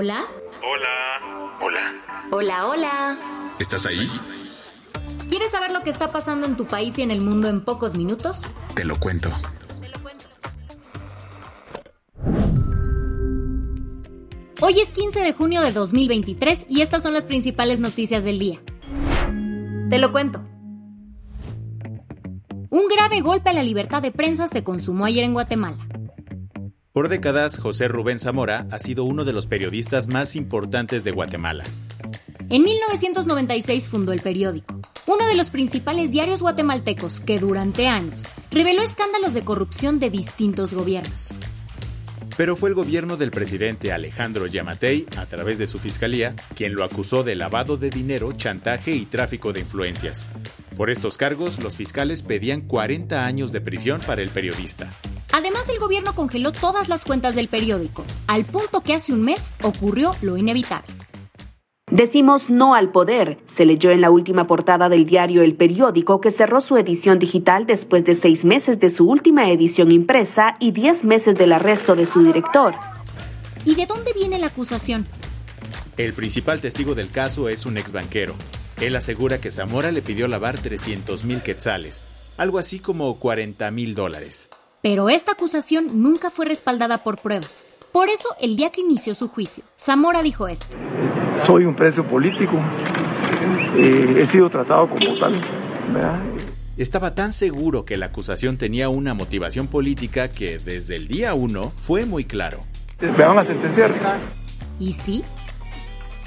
Hola. Hola. Hola. Hola, hola. ¿Estás ahí? ¿Quieres saber lo que está pasando en tu país y en el mundo en pocos minutos? Te lo cuento. Hoy es 15 de junio de 2023 y estas son las principales noticias del día. Te lo cuento. Un grave golpe a la libertad de prensa se consumó ayer en Guatemala. Por décadas, José Rubén Zamora ha sido uno de los periodistas más importantes de Guatemala. En 1996 fundó el periódico, uno de los principales diarios guatemaltecos que durante años reveló escándalos de corrupción de distintos gobiernos. Pero fue el gobierno del presidente Alejandro Yamatei, a través de su fiscalía, quien lo acusó de lavado de dinero, chantaje y tráfico de influencias. Por estos cargos, los fiscales pedían 40 años de prisión para el periodista. Además, el gobierno congeló todas las cuentas del periódico, al punto que hace un mes ocurrió lo inevitable. Decimos no al poder, se leyó en la última portada del diario El Periódico que cerró su edición digital después de seis meses de su última edición impresa y diez meses del arresto de su director. ¿Y de dónde viene la acusación? El principal testigo del caso es un ex banquero. Él asegura que Zamora le pidió lavar 300 mil quetzales, algo así como 40 mil dólares. Pero esta acusación nunca fue respaldada por pruebas. Por eso, el día que inició su juicio, Zamora dijo esto. Soy un preso político, eh, he sido tratado como tal. ¿verdad? Estaba tan seguro que la acusación tenía una motivación política que desde el día uno fue muy claro. Me van a sentenciar. ¿Y sí?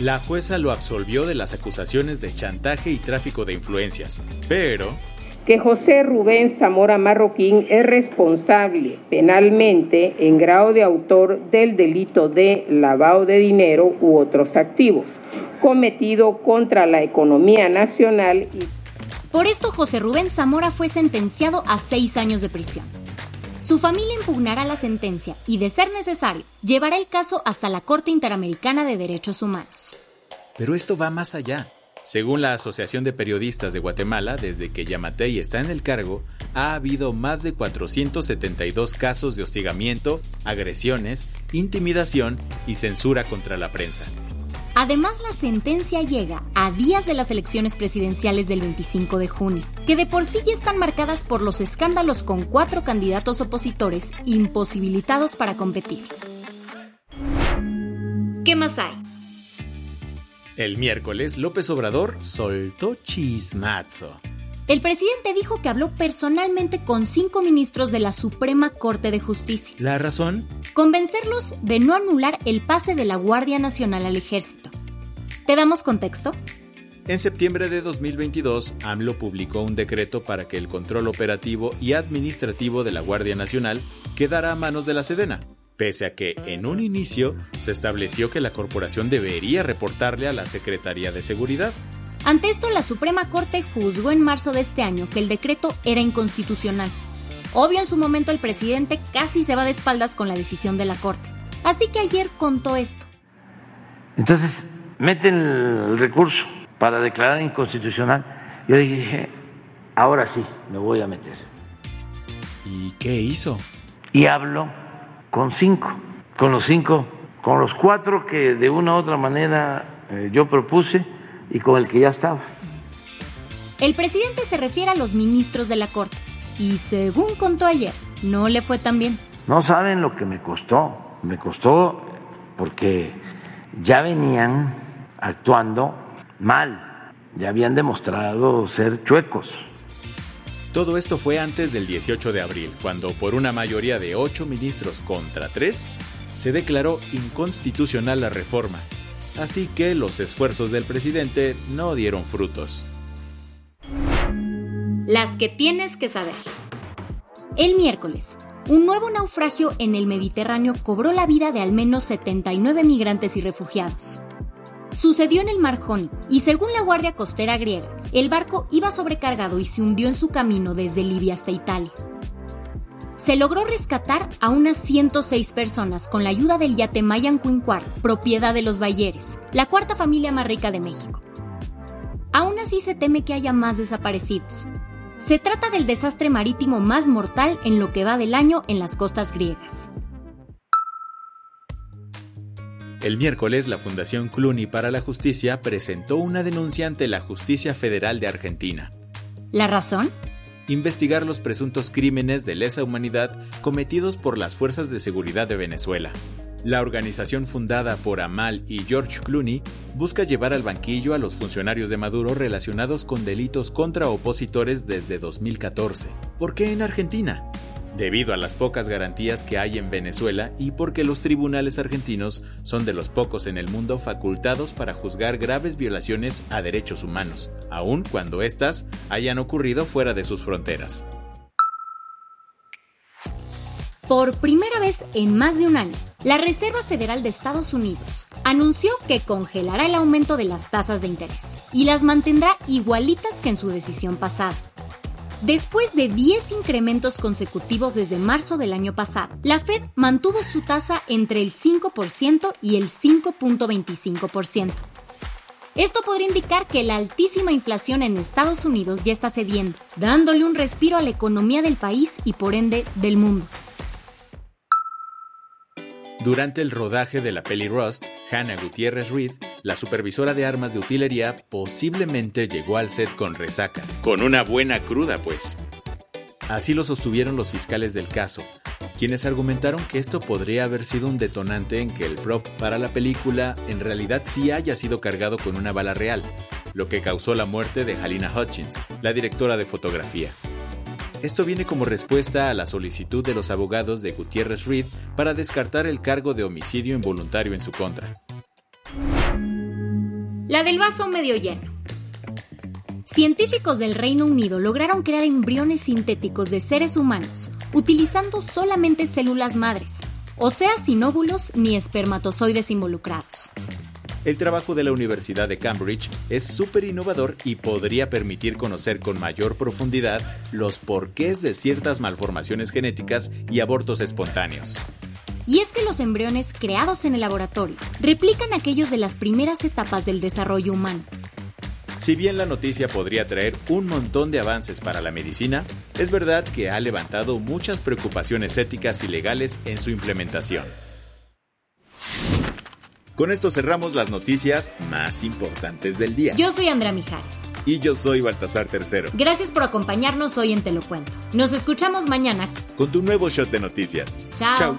La jueza lo absolvió de las acusaciones de chantaje y tráfico de influencias, pero que José Rubén Zamora Marroquín es responsable penalmente en grado de autor del delito de lavado de dinero u otros activos cometido contra la economía nacional y Por esto, José Rubén Zamora fue sentenciado a seis años de prisión. Su familia impugnará la sentencia y, de ser necesario, llevará el caso hasta la Corte Interamericana de Derechos Humanos. Pero esto va más allá. Según la Asociación de Periodistas de Guatemala, desde que Yamatei está en el cargo, ha habido más de 472 casos de hostigamiento, agresiones, intimidación y censura contra la prensa. Además, la sentencia llega a días de las elecciones presidenciales del 25 de junio, que de por sí ya están marcadas por los escándalos con cuatro candidatos opositores imposibilitados para competir. ¿Qué más hay? El miércoles, López Obrador soltó chismazo. El presidente dijo que habló personalmente con cinco ministros de la Suprema Corte de Justicia. ¿La razón? Convencerlos de no anular el pase de la Guardia Nacional al ejército. ¿Te damos contexto? En septiembre de 2022, AMLO publicó un decreto para que el control operativo y administrativo de la Guardia Nacional quedara a manos de la Sedena, pese a que en un inicio se estableció que la corporación debería reportarle a la Secretaría de Seguridad. Ante esto, la Suprema Corte juzgó en marzo de este año que el decreto era inconstitucional. Obvio, en su momento el presidente casi se va de espaldas con la decisión de la Corte. Así que ayer contó esto. Entonces, meten el recurso para declarar inconstitucional. Yo dije, ahora sí, me voy a meter. ¿Y qué hizo? Y hablo con cinco, con los cinco, con los cuatro que de una u otra manera eh, yo propuse y con el que ya estaba. El presidente se refiere a los ministros de la Corte. Y según contó ayer, no le fue tan bien. No saben lo que me costó. Me costó porque ya venían actuando mal. Ya habían demostrado ser chuecos. Todo esto fue antes del 18 de abril, cuando por una mayoría de ocho ministros contra tres, se declaró inconstitucional la reforma. Así que los esfuerzos del presidente no dieron frutos. Las que tienes que saber. El miércoles, un nuevo naufragio en el Mediterráneo cobró la vida de al menos 79 migrantes y refugiados. Sucedió en el Mar Jónico y según la Guardia Costera griega, el barco iba sobrecargado y se hundió en su camino desde Libia hasta Italia. Se logró rescatar a unas 106 personas con la ayuda del yate Mayan propiedad de los Bayeres, la cuarta familia más rica de México. Aún así se teme que haya más desaparecidos. Se trata del desastre marítimo más mortal en lo que va del año en las costas griegas. El miércoles, la Fundación Cluny para la Justicia presentó una denuncia ante la Justicia Federal de Argentina. ¿La razón? Investigar los presuntos crímenes de lesa humanidad cometidos por las fuerzas de seguridad de Venezuela. La organización fundada por Amal y George Clooney busca llevar al banquillo a los funcionarios de Maduro relacionados con delitos contra opositores desde 2014. ¿Por qué en Argentina? Debido a las pocas garantías que hay en Venezuela y porque los tribunales argentinos son de los pocos en el mundo facultados para juzgar graves violaciones a derechos humanos, aun cuando éstas hayan ocurrido fuera de sus fronteras. Por primera vez en más de un año, la Reserva Federal de Estados Unidos anunció que congelará el aumento de las tasas de interés y las mantendrá igualitas que en su decisión pasada. Después de 10 incrementos consecutivos desde marzo del año pasado, la Fed mantuvo su tasa entre el 5% y el 5.25%. Esto podría indicar que la altísima inflación en Estados Unidos ya está cediendo, dándole un respiro a la economía del país y por ende del mundo. Durante el rodaje de la peli Rust, Hannah Gutiérrez Reed, la supervisora de armas de utilería, posiblemente llegó al set con resaca. Con una buena cruda, pues. Así lo sostuvieron los fiscales del caso, quienes argumentaron que esto podría haber sido un detonante en que el prop para la película en realidad sí haya sido cargado con una bala real, lo que causó la muerte de Halina Hutchins, la directora de fotografía. Esto viene como respuesta a la solicitud de los abogados de Gutiérrez Reed para descartar el cargo de homicidio involuntario en su contra. La del vaso medio lleno. Científicos del Reino Unido lograron crear embriones sintéticos de seres humanos utilizando solamente células madres, o sea, sin óvulos ni espermatozoides involucrados. El trabajo de la Universidad de Cambridge es súper innovador y podría permitir conocer con mayor profundidad los porqués de ciertas malformaciones genéticas y abortos espontáneos. Y es que los embriones creados en el laboratorio replican aquellos de las primeras etapas del desarrollo humano. Si bien la noticia podría traer un montón de avances para la medicina, es verdad que ha levantado muchas preocupaciones éticas y legales en su implementación. Con esto cerramos las noticias más importantes del día. Yo soy Andrea Mijares. Y yo soy Baltasar Tercero. Gracias por acompañarnos hoy en Te lo Cuento. Nos escuchamos mañana con tu nuevo shot de noticias. Chao. Chao.